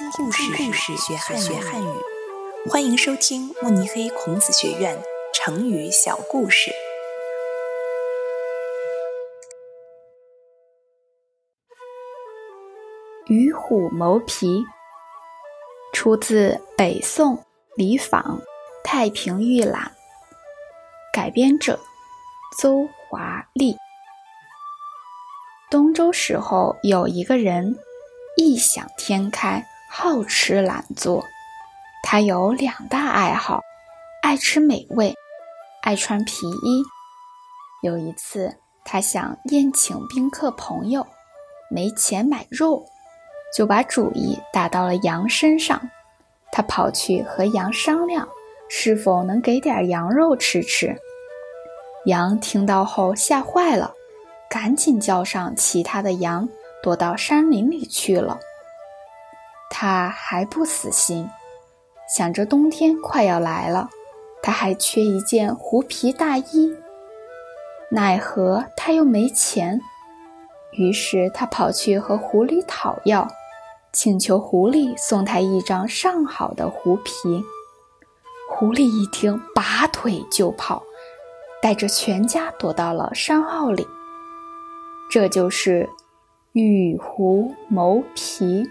听故事，故事学汉学汉语。欢迎收听慕尼黑孔子学院成语小故事。与虎谋皮，出自北宋李昉《太平御览》，改编者邹华丽。东周时候，有一个人异想天开，好吃懒做。他有两大爱好：爱吃美味，爱穿皮衣。有一次，他想宴请宾客朋友，没钱买肉，就把主意打到了羊身上。他跑去和羊商量，是否能给点羊肉吃吃。羊听到后吓坏了。赶紧叫上其他的羊，躲到山林里去了。他还不死心，想着冬天快要来了，他还缺一件狐皮大衣。奈何他又没钱，于是他跑去和狐狸讨要，请求狐狸送他一张上好的狐皮。狐狸一听，拔腿就跑，带着全家躲到了山坳里。这就是与狐谋皮，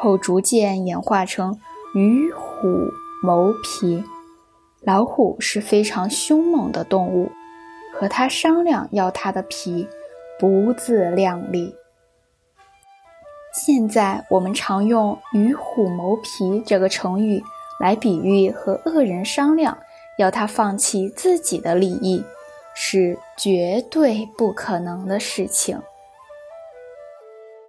后逐渐演化成与虎谋皮。老虎是非常凶猛的动物，和它商量要它的皮，不自量力。现在我们常用“与虎谋皮”这个成语来比喻和恶人商量，要他放弃自己的利益。是绝对不可能的事情。